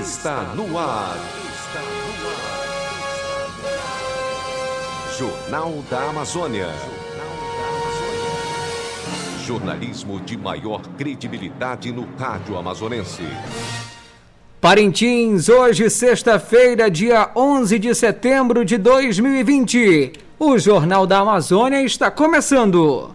está no ar. Jornal da Amazônia. Jornalismo de maior credibilidade no rádio amazonense. Parintins, hoje, sexta-feira, dia 11 de setembro de 2020. O Jornal da Amazônia está começando.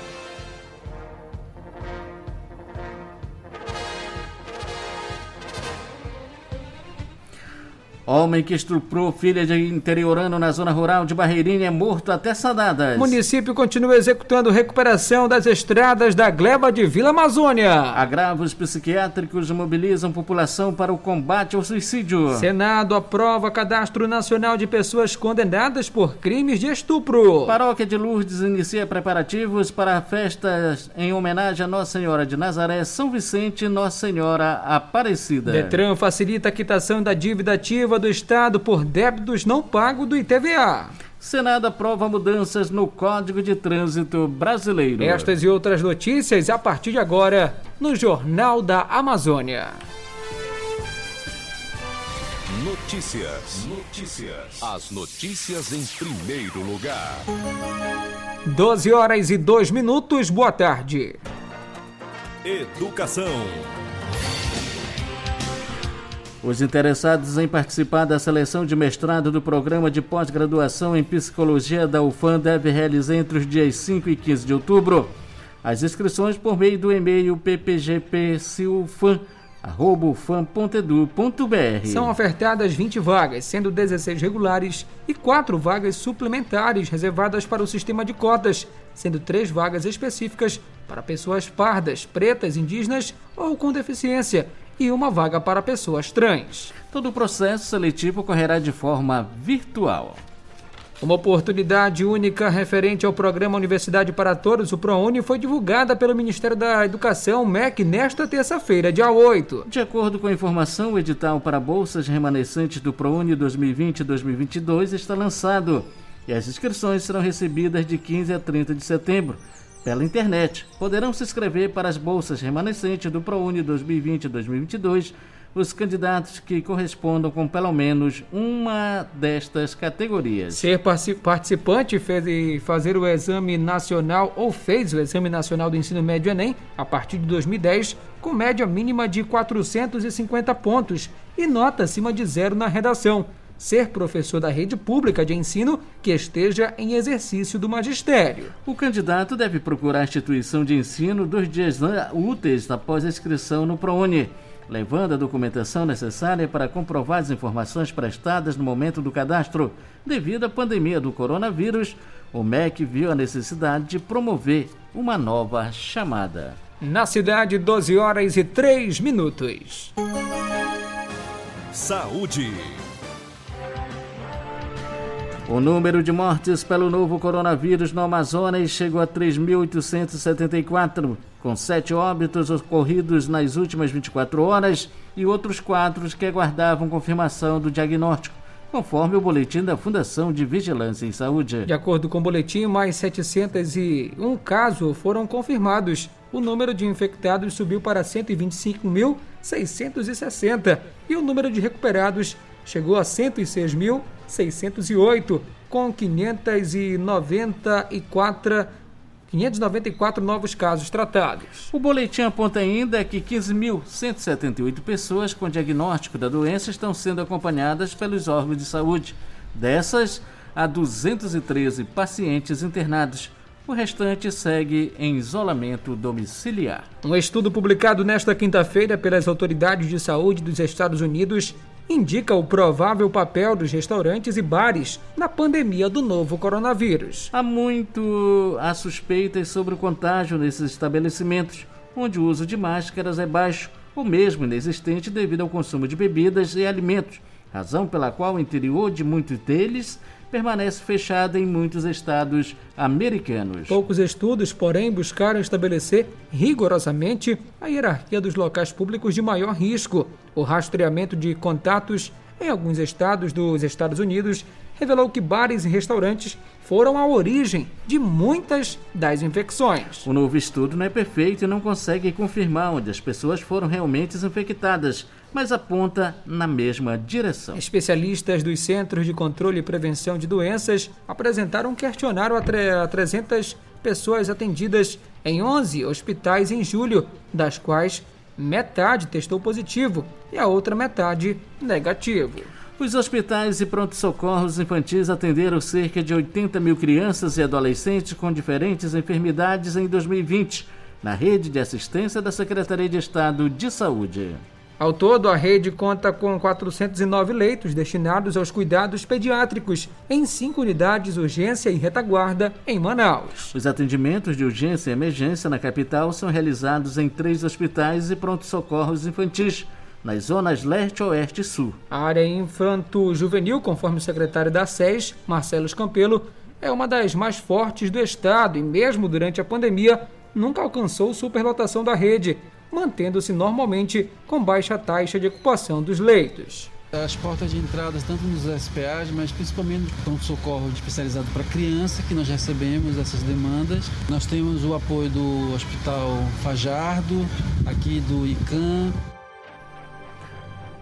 Homem que estuprou filha de interiorano na zona rural de Barreirinha é morto até sadadas. Município continua executando recuperação das estradas da gleba de Vila Amazônia. Agravos psiquiátricos mobilizam população para o combate ao suicídio. Senado aprova cadastro nacional de pessoas condenadas por crimes de estupro. Paróquia de Lourdes inicia preparativos para festas em homenagem a Nossa Senhora de Nazaré, São Vicente e Nossa Senhora Aparecida. Detran facilita a quitação da dívida ativa do Estado por débitos não pagos do ITVA. Senado aprova mudanças no Código de Trânsito Brasileiro. Estas e outras notícias a partir de agora no Jornal da Amazônia. Notícias. Notícias. As notícias em primeiro lugar. 12 horas e 2 minutos. Boa tarde. Educação. Os interessados em participar da seleção de mestrado do programa de pós-graduação em psicologia da UFAM devem realizar entre os dias 5 e 15 de outubro as inscrições por meio do e-mail ppgpsilfan.ufam.edu.br. São ofertadas 20 vagas, sendo 16 regulares e 4 vagas suplementares reservadas para o sistema de cotas, sendo 3 vagas específicas para pessoas pardas, pretas, indígenas ou com deficiência e uma vaga para pessoas trans. Todo o processo seletivo ocorrerá de forma virtual. Uma oportunidade única referente ao programa Universidade para Todos, o ProUni, foi divulgada pelo Ministério da Educação, MEC, nesta terça-feira, dia 8. De acordo com a informação, o edital para bolsas remanescentes do ProUni 2020-2022 está lançado e as inscrições serão recebidas de 15 a 30 de setembro pela internet. Poderão se inscrever para as bolsas remanescentes do ProUni 2020-2022 os candidatos que correspondam com pelo menos uma destas categorias. Ser participante fez fazer o exame nacional ou fez o exame nacional do ensino médio Enem a partir de 2010 com média mínima de 450 pontos e nota acima de zero na redação ser professor da rede pública de ensino que esteja em exercício do magistério. O candidato deve procurar a instituição de ensino dois dias úteis após a inscrição no ProUni, levando a documentação necessária para comprovar as informações prestadas no momento do cadastro. Devido à pandemia do coronavírus, o MEC viu a necessidade de promover uma nova chamada. Na cidade, 12 horas e 3 minutos. Saúde. O número de mortes pelo novo coronavírus no Amazonas chegou a 3.874, com sete óbitos ocorridos nas últimas 24 horas e outros quatro que aguardavam confirmação do diagnóstico, conforme o boletim da Fundação de Vigilância em Saúde. De acordo com o boletim, mais 701 casos foram confirmados. O número de infectados subiu para 125.660 e o número de recuperados chegou a 106.608, com 594, 594 novos casos tratados. O boletim aponta ainda que 15.178 pessoas com diagnóstico da doença estão sendo acompanhadas pelos órgãos de saúde. Dessas, há 213 pacientes internados. O restante segue em isolamento domiciliar. Um estudo publicado nesta quinta-feira pelas autoridades de saúde dos Estados Unidos indica o provável papel dos restaurantes e bares na pandemia do novo coronavírus. Há muito há suspeitas sobre o contágio nesses estabelecimentos, onde o uso de máscaras é baixo ou mesmo inexistente devido ao consumo de bebidas e alimentos, razão pela qual o interior de muitos deles permanece fechado em muitos estados americanos. Poucos estudos, porém, buscaram estabelecer rigorosamente a hierarquia dos locais públicos de maior risco. O rastreamento de contatos em alguns estados dos Estados Unidos revelou que bares e restaurantes foram a origem de muitas das infecções. O novo estudo não é perfeito e não consegue confirmar onde as pessoas foram realmente infectadas, mas aponta na mesma direção. Especialistas dos Centros de Controle e Prevenção de Doenças apresentaram um questionário a 300 pessoas atendidas em 11 hospitais em julho, das quais metade testou positivo e a outra metade negativo. Os hospitais e pronto-socorros infantis atenderam cerca de 80 mil crianças e adolescentes com diferentes enfermidades em 2020, na rede de assistência da Secretaria de Estado de Saúde. Ao todo, a rede conta com 409 leitos destinados aos cuidados pediátricos em cinco unidades urgência e retaguarda em Manaus. Os atendimentos de urgência e emergência na capital são realizados em três hospitais e pronto-socorros infantis nas zonas leste, oeste e sul. A área infanto-juvenil, conforme o secretário da SES, Marcelo Escampelo, é uma das mais fortes do estado e, mesmo durante a pandemia, nunca alcançou superlotação da rede, mantendo-se normalmente com baixa taxa de ocupação dos leitos. As portas de entrada, tanto nos SPAs, mas principalmente no pronto-socorro especializado para criança, que nós recebemos essas demandas. Nós temos o apoio do Hospital Fajardo, aqui do ICAM.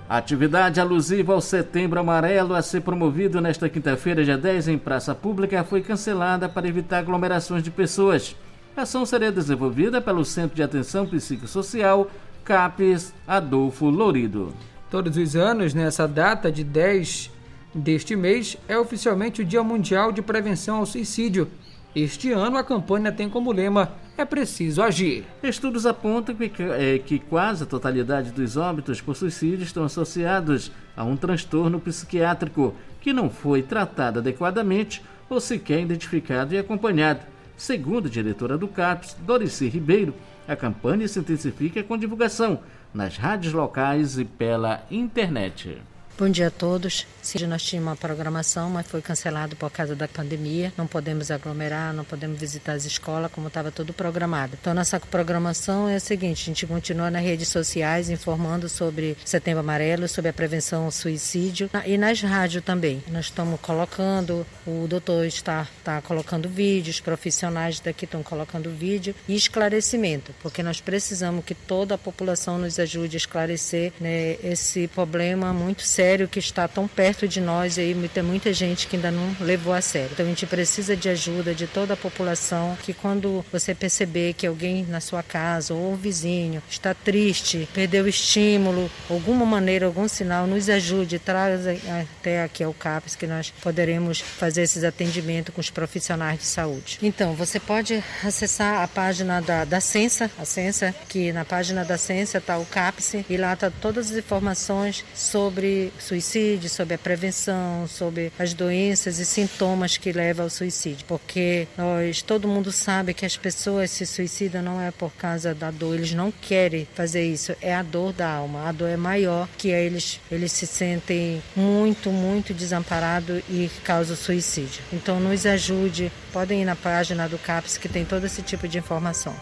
A atividade alusiva ao Setembro Amarelo a ser promovido nesta quinta-feira, dia 10, em praça pública, foi cancelada para evitar aglomerações de pessoas. A ação seria desenvolvida pelo Centro de Atenção Psicossocial CAPES Adolfo Lourido. Todos os anos, nessa data de 10 deste mês, é oficialmente o Dia Mundial de Prevenção ao Suicídio. Este ano, a campanha tem como lema É Preciso Agir. Estudos apontam que, é, que quase a totalidade dos óbitos por suicídio estão associados a um transtorno psiquiátrico que não foi tratado adequadamente ou sequer identificado e acompanhado. Segundo a diretora do CAPES, Dorici Ribeiro, a campanha se intensifica com divulgação nas rádios locais e pela internet. Bom dia a todos. Sim, nós tínhamos uma programação, mas foi cancelado por causa da pandemia. Não podemos aglomerar, não podemos visitar as escolas como estava tudo programado. Então, nossa programação é a seguinte: a gente continua nas redes sociais informando sobre Setembro Amarelo, sobre a prevenção ao suicídio e nas rádios também. Nós estamos colocando, o doutor está, está colocando vídeos, profissionais daqui estão colocando vídeo e esclarecimento, porque nós precisamos que toda a população nos ajude a esclarecer né, esse problema muito sério sério que está tão perto de nós e aí tem muita gente que ainda não levou a sério. Então a gente precisa de ajuda de toda a população que quando você perceber que alguém na sua casa ou um vizinho está triste, perdeu o estímulo, alguma maneira, algum sinal, nos ajude, traga até aqui ao CAPES que nós poderemos fazer esses atendimentos com os profissionais de saúde. Então, você pode acessar a página da, da Censa, a Censa, que na página da Censa está o CAPES e lá está todas as informações sobre suicídio, sobre a prevenção, sobre as doenças e sintomas que levam ao suicídio. Porque nós, todo mundo sabe que as pessoas se suicidam não é por causa da dor, eles não querem fazer isso, é a dor da alma. A dor é maior que eles, eles se sentem muito, muito desamparados e causa suicídio. Então nos ajude, podem ir na página do CAPS que tem todo esse tipo de informação.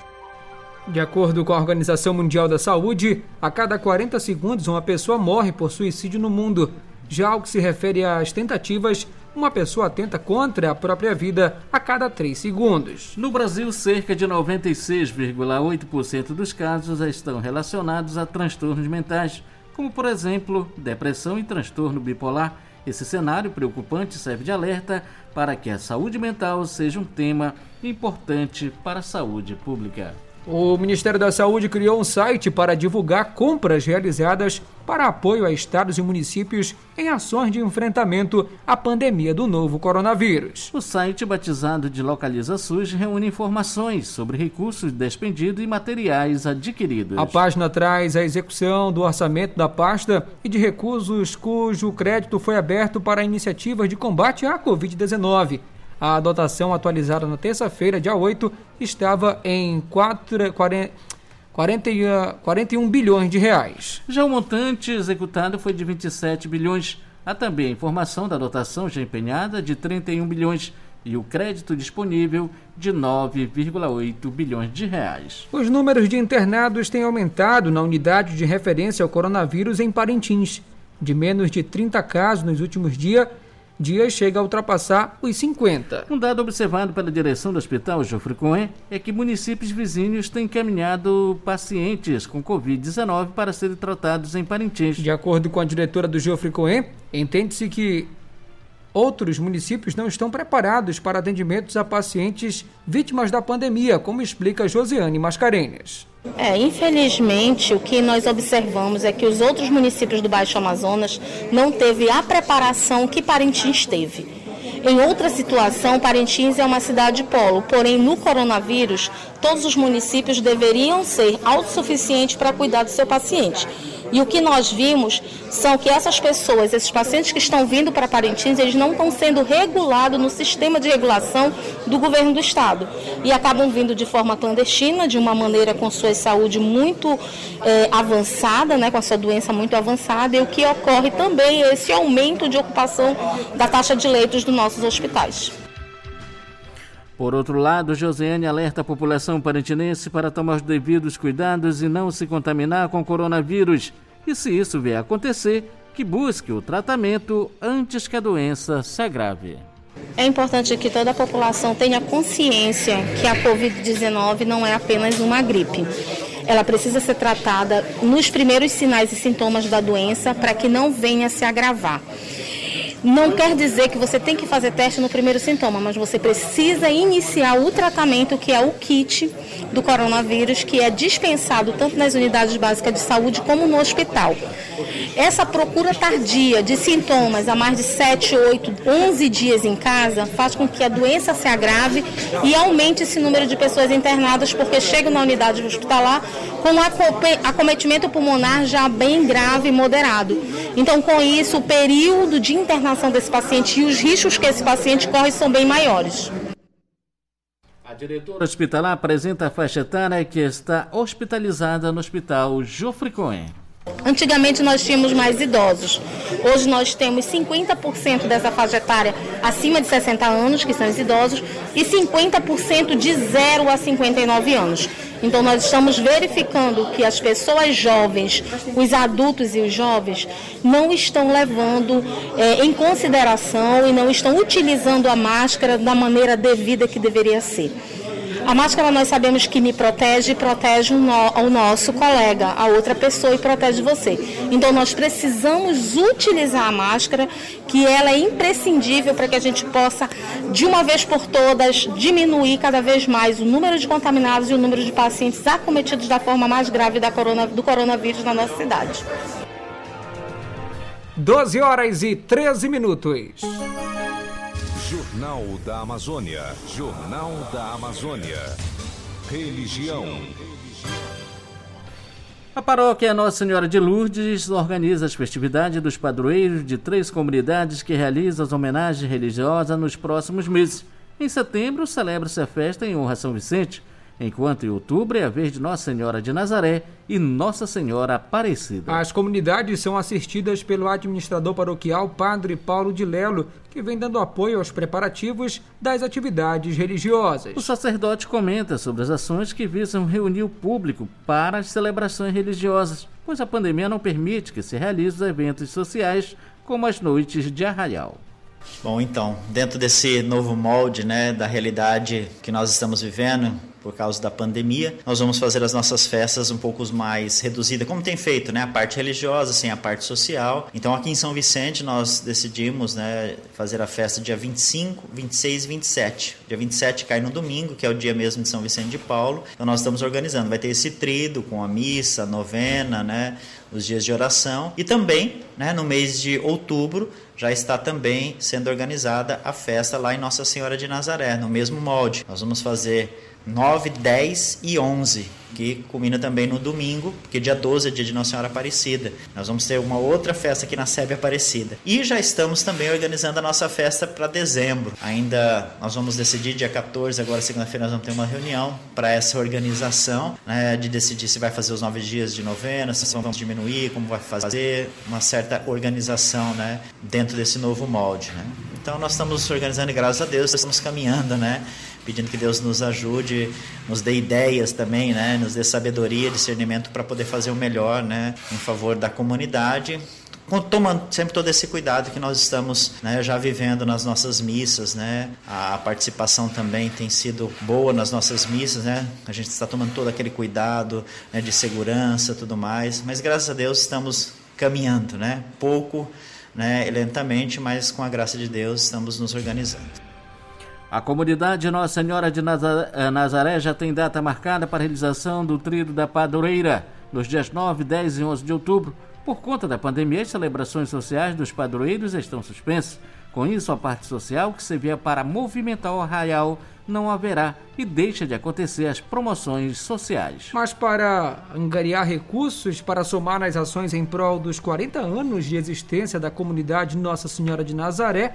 De acordo com a Organização Mundial da Saúde, a cada 40 segundos uma pessoa morre por suicídio no mundo. Já ao que se refere às tentativas, uma pessoa tenta contra a própria vida a cada 3 segundos. No Brasil, cerca de 96,8% dos casos estão relacionados a transtornos mentais, como por exemplo, depressão e transtorno bipolar. Esse cenário preocupante serve de alerta para que a saúde mental seja um tema importante para a saúde pública. O Ministério da Saúde criou um site para divulgar compras realizadas para apoio a estados e municípios em ações de enfrentamento à pandemia do novo coronavírus. O site, batizado de Localiza SUS, reúne informações sobre recursos despendidos e materiais adquiridos. A página traz a execução do orçamento da pasta e de recursos cujo crédito foi aberto para iniciativas de combate à Covid-19 a dotação atualizada na terça-feira, dia 8, estava em 4, 40, 40, 41 bilhões de reais. Já o montante executado foi de 27 bilhões. Há também a informação da dotação já empenhada de 31 bilhões e o crédito disponível de 9,8 bilhões de reais. Os números de internados têm aumentado na unidade de referência ao coronavírus em Parintins. De menos de 30 casos nos últimos dias, dias chega a ultrapassar os 50. Um dado observado pela direção do Hospital Jofre Cohen é que municípios vizinhos têm encaminhado pacientes com Covid-19 para serem tratados em Parintins. De acordo com a diretora do Jofre Cohen, entende-se que outros municípios não estão preparados para atendimentos a pacientes vítimas da pandemia, como explica Josiane Mascarenhas. É, infelizmente, o que nós observamos é que os outros municípios do Baixo Amazonas não teve a preparação que Parintins teve. Em outra situação, Parintins é uma cidade polo, porém no coronavírus, todos os municípios deveriam ser autossuficientes para cuidar do seu paciente. E o que nós vimos são que essas pessoas, esses pacientes que estão vindo para Parintins, eles não estão sendo regulados no sistema de regulação do governo do estado. E acabam vindo de forma clandestina, de uma maneira com sua saúde muito é, avançada, né, com a sua doença muito avançada, e o que ocorre também é esse aumento de ocupação da taxa de leitos dos nossos hospitais. Por outro lado, Josiane alerta a população parentinense para tomar os devidos cuidados e não se contaminar com coronavírus. E se isso vier a acontecer, que busque o tratamento antes que a doença se agrave. É importante que toda a população tenha consciência que a Covid-19 não é apenas uma gripe. Ela precisa ser tratada nos primeiros sinais e sintomas da doença para que não venha se agravar. Não quer dizer que você tem que fazer teste no primeiro sintoma, mas você precisa iniciar o tratamento que é o kit do coronavírus, que é dispensado tanto nas unidades básicas de saúde como no hospital. Essa procura tardia de sintomas a mais de 7, 8, 11 dias em casa faz com que a doença se agrave e aumente esse número de pessoas internadas, porque chegam na unidade hospitalar com acometimento pulmonar já bem grave e moderado. Então, com isso, o período de internação desse paciente e os riscos que esse paciente corre são bem maiores. A diretora hospitalar apresenta a faixa etária que está hospitalizada no Hospital Jofre Cohen. Antigamente nós tínhamos mais idosos. Hoje nós temos 50% dessa faixa etária acima de 60 anos, que são os idosos, e 50% de 0 a 59 anos. Então nós estamos verificando que as pessoas jovens, os adultos e os jovens, não estão levando é, em consideração e não estão utilizando a máscara da maneira devida que deveria ser. A máscara nós sabemos que me protege e protege o, no, o nosso colega, a outra pessoa e protege você. Então nós precisamos utilizar a máscara, que ela é imprescindível para que a gente possa, de uma vez por todas, diminuir cada vez mais o número de contaminados e o número de pacientes acometidos da forma mais grave da corona, do coronavírus na nossa cidade. 12 horas e 13 minutos. Jornal da Amazônia. Jornal da Amazônia. Religião. A paróquia Nossa Senhora de Lourdes organiza as festividades dos padroeiros de três comunidades que realizam as homenagens religiosas nos próximos meses. Em setembro, celebra-se a festa em honra a São Vicente, enquanto em outubro é a vez de Nossa Senhora de Nazaré e Nossa Senhora Aparecida. As comunidades são assistidas pelo administrador paroquial Padre Paulo de Lelo, que vem dando apoio aos preparativos das atividades religiosas. O sacerdote comenta sobre as ações que visam reunir o público para as celebrações religiosas, pois a pandemia não permite que se realizem eventos sociais como as noites de arraial. Bom, então, dentro desse novo molde, né, da realidade que nós estamos vivendo, por causa da pandemia, nós vamos fazer as nossas festas um pouco mais reduzidas, como tem feito, né? A parte religiosa, sem a parte social. Então, aqui em São Vicente, nós decidimos né, fazer a festa dia 25, 26 e 27. Dia 27 cai no domingo, que é o dia mesmo de São Vicente de Paulo. Então, nós estamos organizando. Vai ter esse trido com a missa, a novena, né? Os dias de oração. E também, né, no mês de outubro, já está também sendo organizada a festa lá em Nossa Senhora de Nazaré, no mesmo molde. Nós vamos fazer 9, 10 e 11, que culmina também no domingo, porque dia 12 é dia de Nossa Senhora Aparecida. Nós vamos ter uma outra festa aqui na Sebe Aparecida. E já estamos também organizando a nossa festa para dezembro. Ainda nós vamos decidir dia 14, agora segunda-feira nós vamos ter uma reunião para essa organização, né, de decidir se vai fazer os nove dias de novena, se vamos diminuir, como vai fazer, uma certa organização, né, dentro desse novo molde, né. Então nós estamos organizando e graças a Deus estamos caminhando, né? Pedindo que Deus nos ajude, nos dê ideias também, né? Nos dê sabedoria, discernimento para poder fazer o melhor, né? Em favor da comunidade, tomando sempre todo esse cuidado que nós estamos né, já vivendo nas nossas missas, né? A participação também tem sido boa nas nossas missas, né? A gente está tomando todo aquele cuidado né, de segurança, tudo mais. Mas graças a Deus estamos caminhando, né? Pouco, né? Lentamente, mas com a graça de Deus estamos nos organizando. A comunidade Nossa Senhora de eh, Nazaré já tem data marcada para a realização do Tríduo da Padroeira nos dias 9, 10 e 11 de outubro. Por conta da pandemia, as celebrações sociais dos padroeiros estão suspensas. Com isso, a parte social que servia para movimentar o arraial não haverá e deixa de acontecer as promoções sociais. Mas para angariar recursos para somar nas ações em prol dos 40 anos de existência da comunidade Nossa Senhora de Nazaré,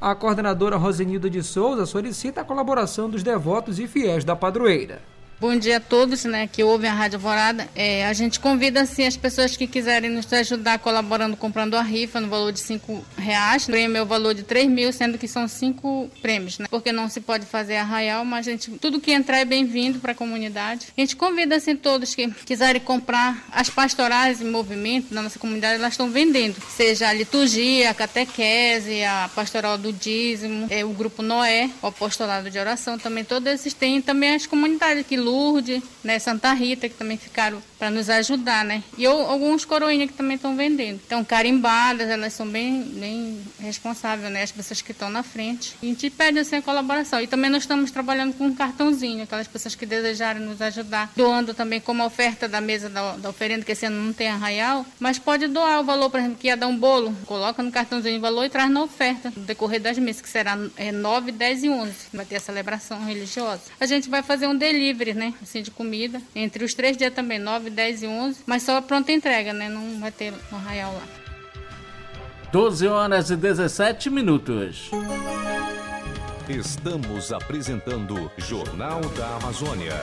a coordenadora Rosenilda de Souza solicita a colaboração dos devotos e fiéis da padroeira. Bom dia a todos né, que ouvem a Rádio Alvorada. É, a gente convida assim, as pessoas que quiserem nos ajudar colaborando, comprando a rifa no valor de cinco reais. O prêmio é o valor de 3 mil, sendo que são cinco prêmios, né? Porque não se pode fazer arraial, mas a gente, tudo que entrar é bem-vindo para a comunidade. A gente convida assim todos que quiserem comprar as pastorais em movimento na nossa comunidade, elas estão vendendo. Seja a liturgia, a catequese, a pastoral do dízimo, é, o grupo Noé, o apostolado de oração, também todos esses têm. Também as comunidades que Lourdes, né, Santa Rita, que também ficaram para nos ajudar, né? E eu, alguns coroinhas que também estão vendendo. Então, carimbadas, elas são bem, bem responsáveis, né? As pessoas que estão na frente. E a gente pede assim a colaboração. E também nós estamos trabalhando com um cartãozinho, aquelas pessoas que desejarem nos ajudar, doando também como oferta da mesa da, da oferenda, que esse ano não tem arraial, mas pode doar o valor, por exemplo, que ia dar um bolo, coloca no cartãozinho o valor e traz na oferta, no decorrer das missas, que será é, 9, 10 e 11. Vai ter a celebração religiosa. A gente vai fazer um delivery, né? Assim, de comida. Entre os três dias também, 9, 10 e 11. Mas só a pronta entrega, né? Não vai ter no arraial lá. 12 horas e 17 minutos. Estamos apresentando Jornal da Amazônia.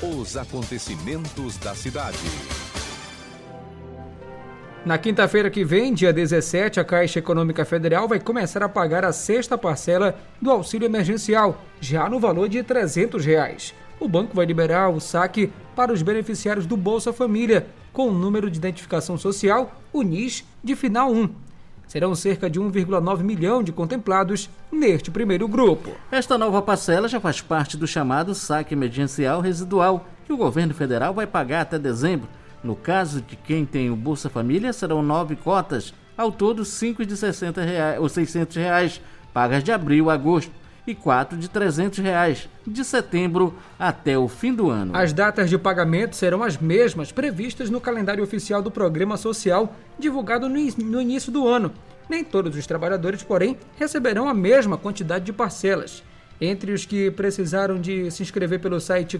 Os acontecimentos da cidade. Na quinta-feira que vem, dia 17, a Caixa Econômica Federal vai começar a pagar a sexta parcela do auxílio emergencial, já no valor de 300 reais o banco vai liberar o saque para os beneficiários do Bolsa Família, com o número de identificação social, o NIS, de final 1. Serão cerca de 1,9 milhão de contemplados neste primeiro grupo. Esta nova parcela já faz parte do chamado saque emergencial residual, que o governo federal vai pagar até dezembro. No caso de quem tem o Bolsa Família, serão nove cotas, ao todo cinco de 60 reais, ou 600 reais, pagas de abril a agosto e quatro de 300 reais, de setembro até o fim do ano. As datas de pagamento serão as mesmas previstas no calendário oficial do Programa Social, divulgado no início do ano. Nem todos os trabalhadores, porém, receberão a mesma quantidade de parcelas. Entre os que precisaram de se inscrever pelo site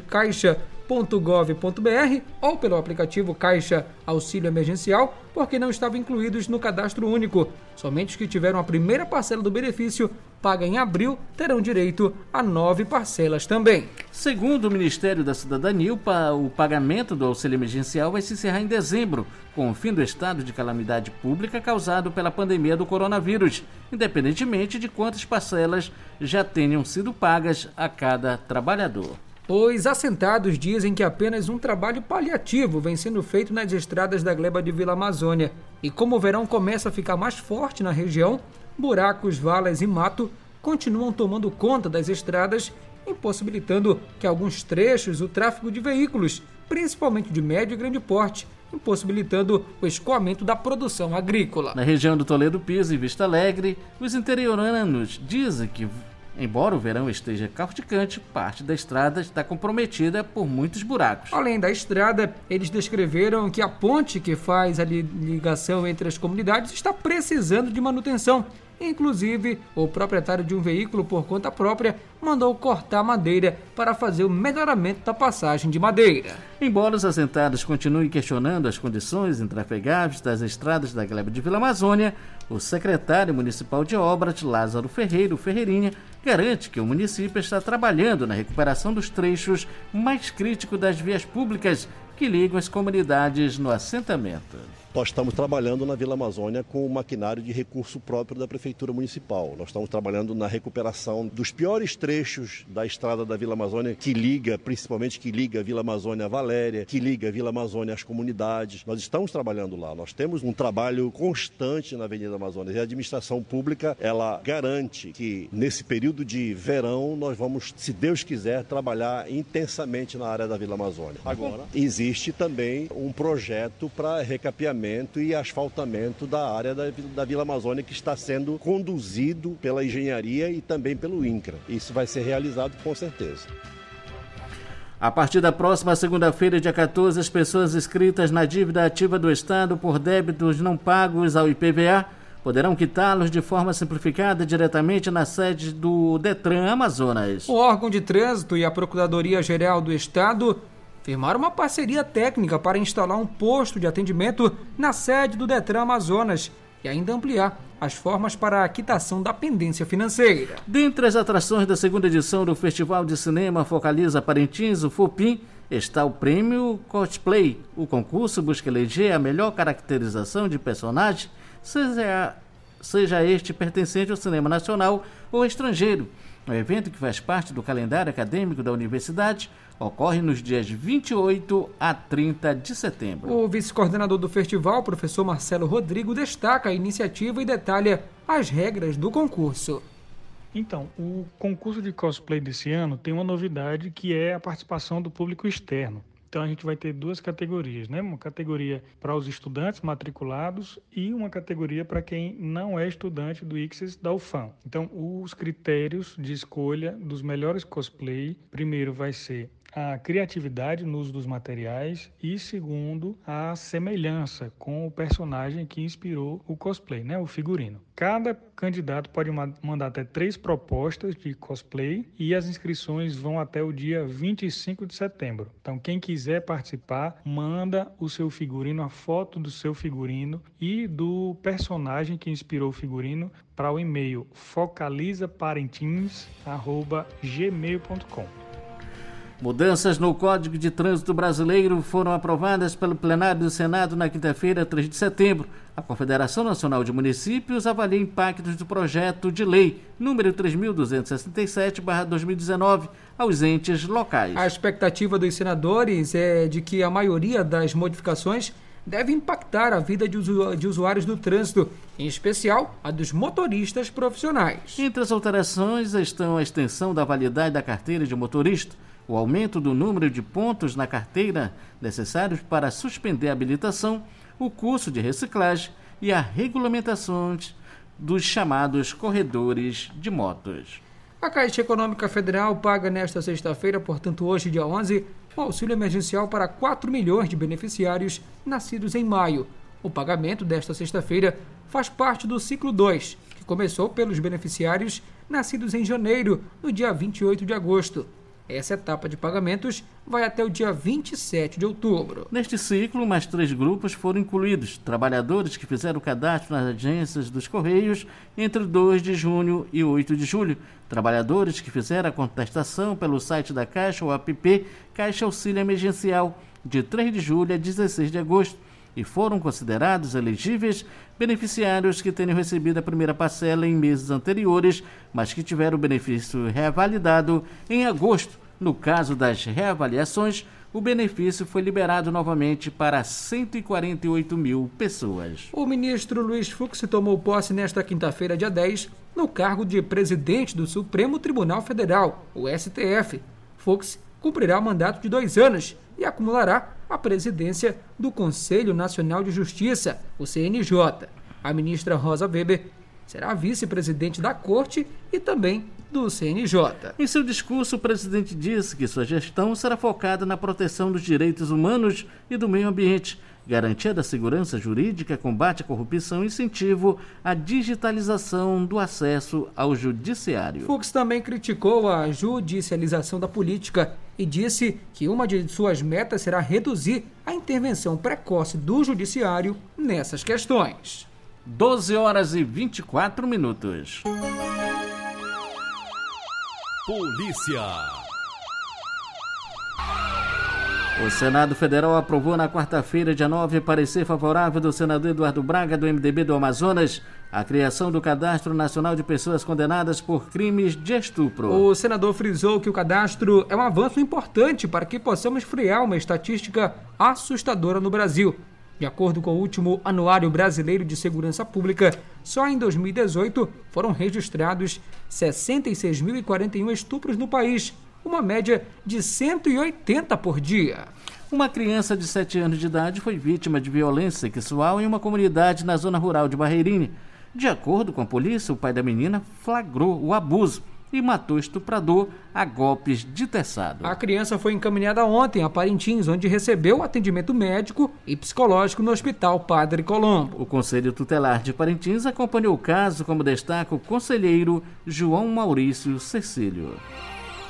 caixa.gov.br ou pelo aplicativo Caixa Auxílio Emergencial, porque não estavam incluídos no cadastro único. Somente os que tiveram a primeira parcela do benefício paga em abril terão direito a nove parcelas também. Segundo o Ministério da Cidadania, o pagamento do auxílio emergencial vai se encerrar em dezembro, com o fim do estado de calamidade pública causado pela pandemia do coronavírus, independentemente de quantas parcelas já tenham sido pagas a cada trabalhador. Os assentados dizem que apenas um trabalho paliativo vem sendo feito nas estradas da gleba de Vila Amazônia. E como o verão começa a ficar mais forte na região, buracos, valas e mato continuam tomando conta das estradas, impossibilitando que alguns trechos o tráfego de veículos, principalmente de médio e grande porte, impossibilitando o escoamento da produção agrícola. Na região do Toledo Piso e Vista Alegre, os interioranos dizem que Embora o verão esteja causticante, parte da estrada está comprometida por muitos buracos. Além da estrada, eles descreveram que a ponte que faz a ligação entre as comunidades está precisando de manutenção Inclusive, o proprietário de um veículo por conta própria mandou cortar madeira para fazer o melhoramento da passagem de madeira. Embora os assentados continuem questionando as condições intrafegáveis das estradas da gleba de Vila Amazônia, o secretário municipal de obras, Lázaro Ferreiro Ferreirinha, garante que o município está trabalhando na recuperação dos trechos mais críticos das vias públicas que ligam as comunidades no assentamento. Nós estamos trabalhando na Vila Amazônia com o maquinário de recurso próprio da Prefeitura Municipal. Nós estamos trabalhando na recuperação dos piores trechos da estrada da Vila Amazônia, que liga, principalmente que liga a Vila Amazônia à Valéria, que liga a Vila Amazônia às comunidades. Nós estamos trabalhando lá. Nós temos um trabalho constante na Avenida Amazônia. E a administração pública, ela garante que nesse período de verão nós vamos, se Deus quiser, trabalhar intensamente na área da Vila Amazônia. Agora, existe também um projeto para recapeamento e asfaltamento da área da, da Vila Amazônia que está sendo conduzido pela engenharia e também pelo INCRA. Isso vai ser realizado com certeza. A partir da próxima segunda-feira, dia 14, as pessoas inscritas na dívida ativa do Estado por débitos não pagos ao IPVA poderão quitá-los de forma simplificada diretamente na sede do Detran Amazonas. O órgão de trânsito e a Procuradoria-Geral do Estado firmaram uma parceria técnica para instalar um posto de atendimento na sede do Detran Amazonas e ainda ampliar as formas para a quitação da pendência financeira. Dentre as atrações da segunda edição do Festival de Cinema Focaliza Parintins, o FOPIM, está o prêmio Cosplay. O concurso busca eleger a melhor caracterização de personagem, seja, seja este pertencente ao cinema nacional ou estrangeiro. O evento, que faz parte do calendário acadêmico da universidade, ocorre nos dias 28 a 30 de setembro. O vice-coordenador do festival, professor Marcelo Rodrigo, destaca a iniciativa e detalha as regras do concurso. Então, o concurso de cosplay desse ano tem uma novidade que é a participação do público externo. Então a gente vai ter duas categorias, né? Uma categoria para os estudantes matriculados e uma categoria para quem não é estudante do ICSIS da UFAM. Então os critérios de escolha dos melhores cosplay, primeiro vai ser a criatividade no uso dos materiais e segundo a semelhança com o personagem que inspirou o cosplay, né, o figurino. Cada candidato pode mandar até três propostas de cosplay e as inscrições vão até o dia 25 de setembro. Então quem quiser participar, manda o seu figurino, a foto do seu figurino e do personagem que inspirou o figurino para o e-mail focalizaparentins@gmail.com. Mudanças no Código de Trânsito Brasileiro foram aprovadas pelo plenário do Senado na quinta-feira, 3 de setembro. A Confederação Nacional de Municípios avalia impactos do projeto de lei número 3267/2019 aos entes locais. A expectativa dos senadores é de que a maioria das modificações deve impactar a vida de, usu de usuários do trânsito, em especial a dos motoristas profissionais. Entre as alterações estão a extensão da validade da carteira de motorista o aumento do número de pontos na carteira necessários para suspender a habilitação, o curso de reciclagem e a regulamentação dos chamados corredores de motos. A Caixa Econômica Federal paga nesta sexta-feira, portanto hoje, dia 11, o auxílio emergencial para 4 milhões de beneficiários nascidos em maio. O pagamento desta sexta-feira faz parte do ciclo 2, que começou pelos beneficiários nascidos em janeiro, no dia 28 de agosto. Essa etapa de pagamentos vai até o dia 27 de outubro. Neste ciclo, mais três grupos foram incluídos: trabalhadores que fizeram cadastro nas agências dos Correios entre 2 de junho e 8 de julho, trabalhadores que fizeram a contestação pelo site da Caixa ou app Caixa Auxílio Emergencial de 3 de julho a 16 de agosto e foram considerados elegíveis beneficiários que tenham recebido a primeira parcela em meses anteriores, mas que tiveram o benefício revalidado em agosto. No caso das reavaliações, o benefício foi liberado novamente para 148 mil pessoas. O ministro Luiz Fux tomou posse nesta quinta-feira, dia 10, no cargo de presidente do Supremo Tribunal Federal, o STF. Fux cumprirá o mandato de dois anos e acumulará a presidência do Conselho Nacional de Justiça, o CNJ. A ministra Rosa Weber será vice-presidente da Corte e também do CNJ. Em seu discurso, o presidente disse que sua gestão será focada na proteção dos direitos humanos e do meio ambiente, garantia da segurança jurídica, combate à corrupção e incentivo à digitalização do acesso ao judiciário. Fux também criticou a judicialização da política e disse que uma de suas metas será reduzir a intervenção precoce do judiciário nessas questões. 12 horas e 24 minutos. Polícia. O Senado Federal aprovou na quarta-feira, dia 9, parecer favorável do senador Eduardo Braga, do MDB do Amazonas, a criação do Cadastro Nacional de Pessoas Condenadas por Crimes de Estupro. O senador frisou que o cadastro é um avanço importante para que possamos frear uma estatística assustadora no Brasil. De acordo com o último Anuário Brasileiro de Segurança Pública, só em 2018 foram registrados 66.041 estupros no país, uma média de 180 por dia. Uma criança de 7 anos de idade foi vítima de violência sexual em uma comunidade na zona rural de Barreirinha. De acordo com a polícia, o pai da menina flagrou o abuso e matou o estuprador a golpes de teçado. A criança foi encaminhada ontem a Parintins, onde recebeu atendimento médico e psicológico no Hospital Padre Colombo. O Conselho Tutelar de Parintins acompanhou o caso, como destaca o conselheiro João Maurício Cecílio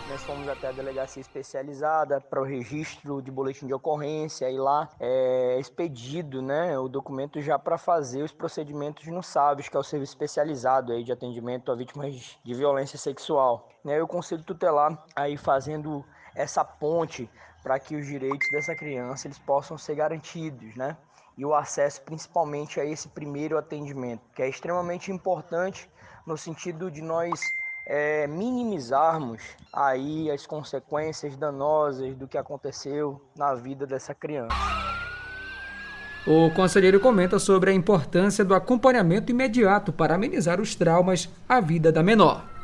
nós fomos até a delegacia especializada para o registro de boletim de ocorrência e lá é expedido né, o documento já para fazer os procedimentos no SABES, que é o serviço especializado aí de atendimento a vítimas de violência sexual. Né, o Conselho Tutelar aí fazendo essa ponte para que os direitos dessa criança eles possam ser garantidos, né? E o acesso principalmente a esse primeiro atendimento, que é extremamente importante no sentido de nós é, minimizarmos aí as consequências danosas do que aconteceu na vida dessa criança. O conselheiro comenta sobre a importância do acompanhamento imediato para amenizar os traumas à vida da menor.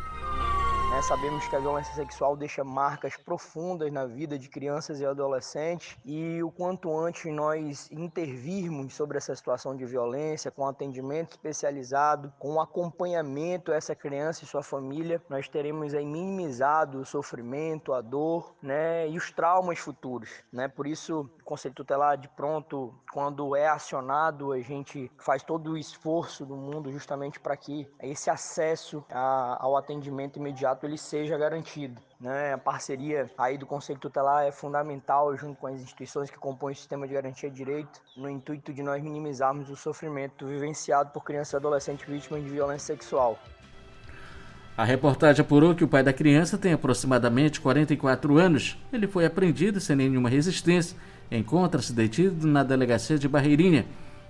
Sabemos que a violência sexual deixa marcas profundas na vida de crianças e adolescentes e o quanto antes nós intervirmos sobre essa situação de violência, com atendimento especializado, com acompanhamento a essa criança e sua família, nós teremos aí minimizado o sofrimento, a dor, né, e os traumas futuros, né? Por isso, Conselho Tutelar de pronto, quando é acionado, a gente faz todo o esforço do mundo justamente para que esse acesso a, ao atendimento imediato ele seja garantido. Né? A parceria aí do Conselho Tutelar é fundamental junto com as instituições que compõem o sistema de garantia de direito, no intuito de nós minimizarmos o sofrimento vivenciado por crianças e adolescentes vítimas de violência sexual. A reportagem apurou que o pai da criança tem aproximadamente 44 anos. Ele foi apreendido sem nenhuma resistência. Encontra-se detido na delegacia de Barreirinha.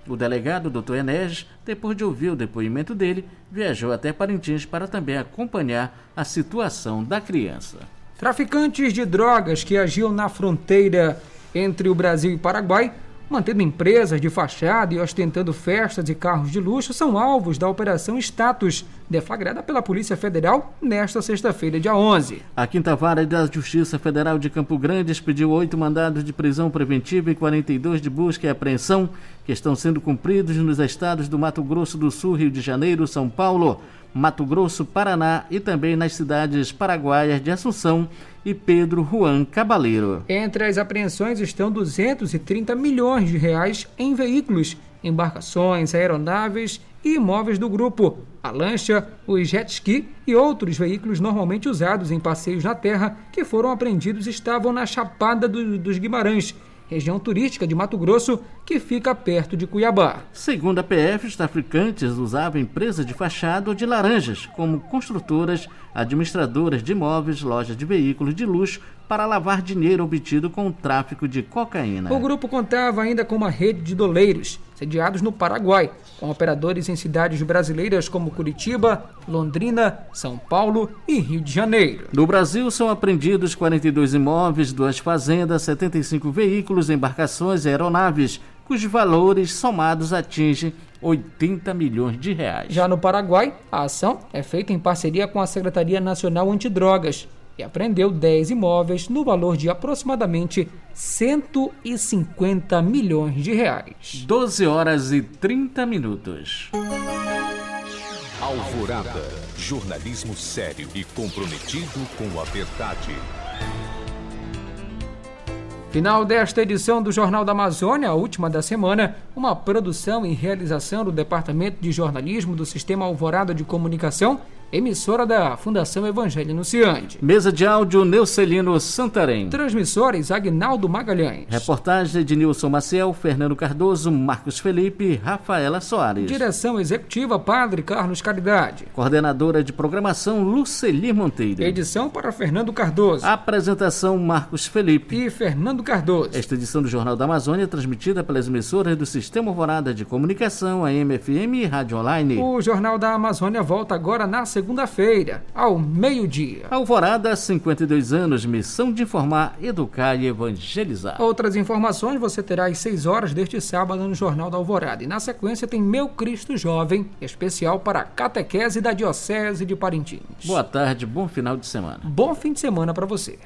O delegado, Dr. Enes, depois de ouvir o depoimento dele, viajou até Parintins para também acompanhar a situação da criança. Traficantes de drogas que agiam na fronteira entre o Brasil e Paraguai mantendo empresas de fachada e ostentando festas e carros de luxo, são alvos da Operação Status, deflagrada pela Polícia Federal nesta sexta-feira, dia 11. A Quinta Vara da Justiça Federal de Campo Grande expediu oito mandados de prisão preventiva e 42 de busca e apreensão, que estão sendo cumpridos nos estados do Mato Grosso do Sul, Rio de Janeiro, São Paulo, Mato Grosso, Paraná e também nas cidades paraguaias de Assunção e Pedro Juan Cabaleiro. Entre as apreensões estão 230 milhões de reais em veículos, embarcações, aeronaves e imóveis do grupo, a lancha, o jet ski e outros veículos normalmente usados em passeios na terra que foram apreendidos estavam na Chapada do, dos Guimarães região turística de Mato Grosso, que fica perto de Cuiabá. Segundo a PF, os traficantes usavam empresas de fachada ou de laranjas como construtoras, administradoras de imóveis, lojas de veículos de luxo para lavar dinheiro obtido com o tráfico de cocaína. O grupo contava ainda com uma rede de doleiros, sediados no Paraguai, com operadores em cidades brasileiras como Curitiba, Londrina, São Paulo e Rio de Janeiro. No Brasil são apreendidos 42 imóveis, duas fazendas, 75 veículos, embarcações e aeronaves, cujos valores somados atingem 80 milhões de reais. Já no Paraguai, a ação é feita em parceria com a Secretaria Nacional Antidrogas e apreendeu 10 imóveis no valor de aproximadamente 150 milhões de reais. 12 horas e 30 minutos. Alvorada, jornalismo sério e comprometido com a verdade. Final desta edição do Jornal da Amazônia, a última da semana, uma produção e realização do Departamento de Jornalismo do Sistema Alvorada de Comunicação emissora da Fundação Evangelho Anunciante. Mesa de áudio Neucelino Santarém. Transmissores Agnaldo Magalhães. Reportagem de Nilson Maciel, Fernando Cardoso, Marcos Felipe, Rafaela Soares. Direção executiva Padre Carlos Caridade. Coordenadora de programação Luceli Monteiro. Edição para Fernando Cardoso. Apresentação Marcos Felipe e Fernando Cardoso. Esta edição do Jornal da Amazônia é transmitida pelas emissoras do Sistema Alvorada de Comunicação, a MFM e Rádio Online. O Jornal da Amazônia volta agora na segunda-feira, ao meio-dia. Alvorada, 52 anos, missão de informar, educar e evangelizar. Outras informações você terá às 6 horas deste sábado no Jornal da Alvorada. E na sequência tem Meu Cristo Jovem, especial para a catequese da Diocese de Parintins. Boa tarde, bom final de semana. Bom fim de semana para você.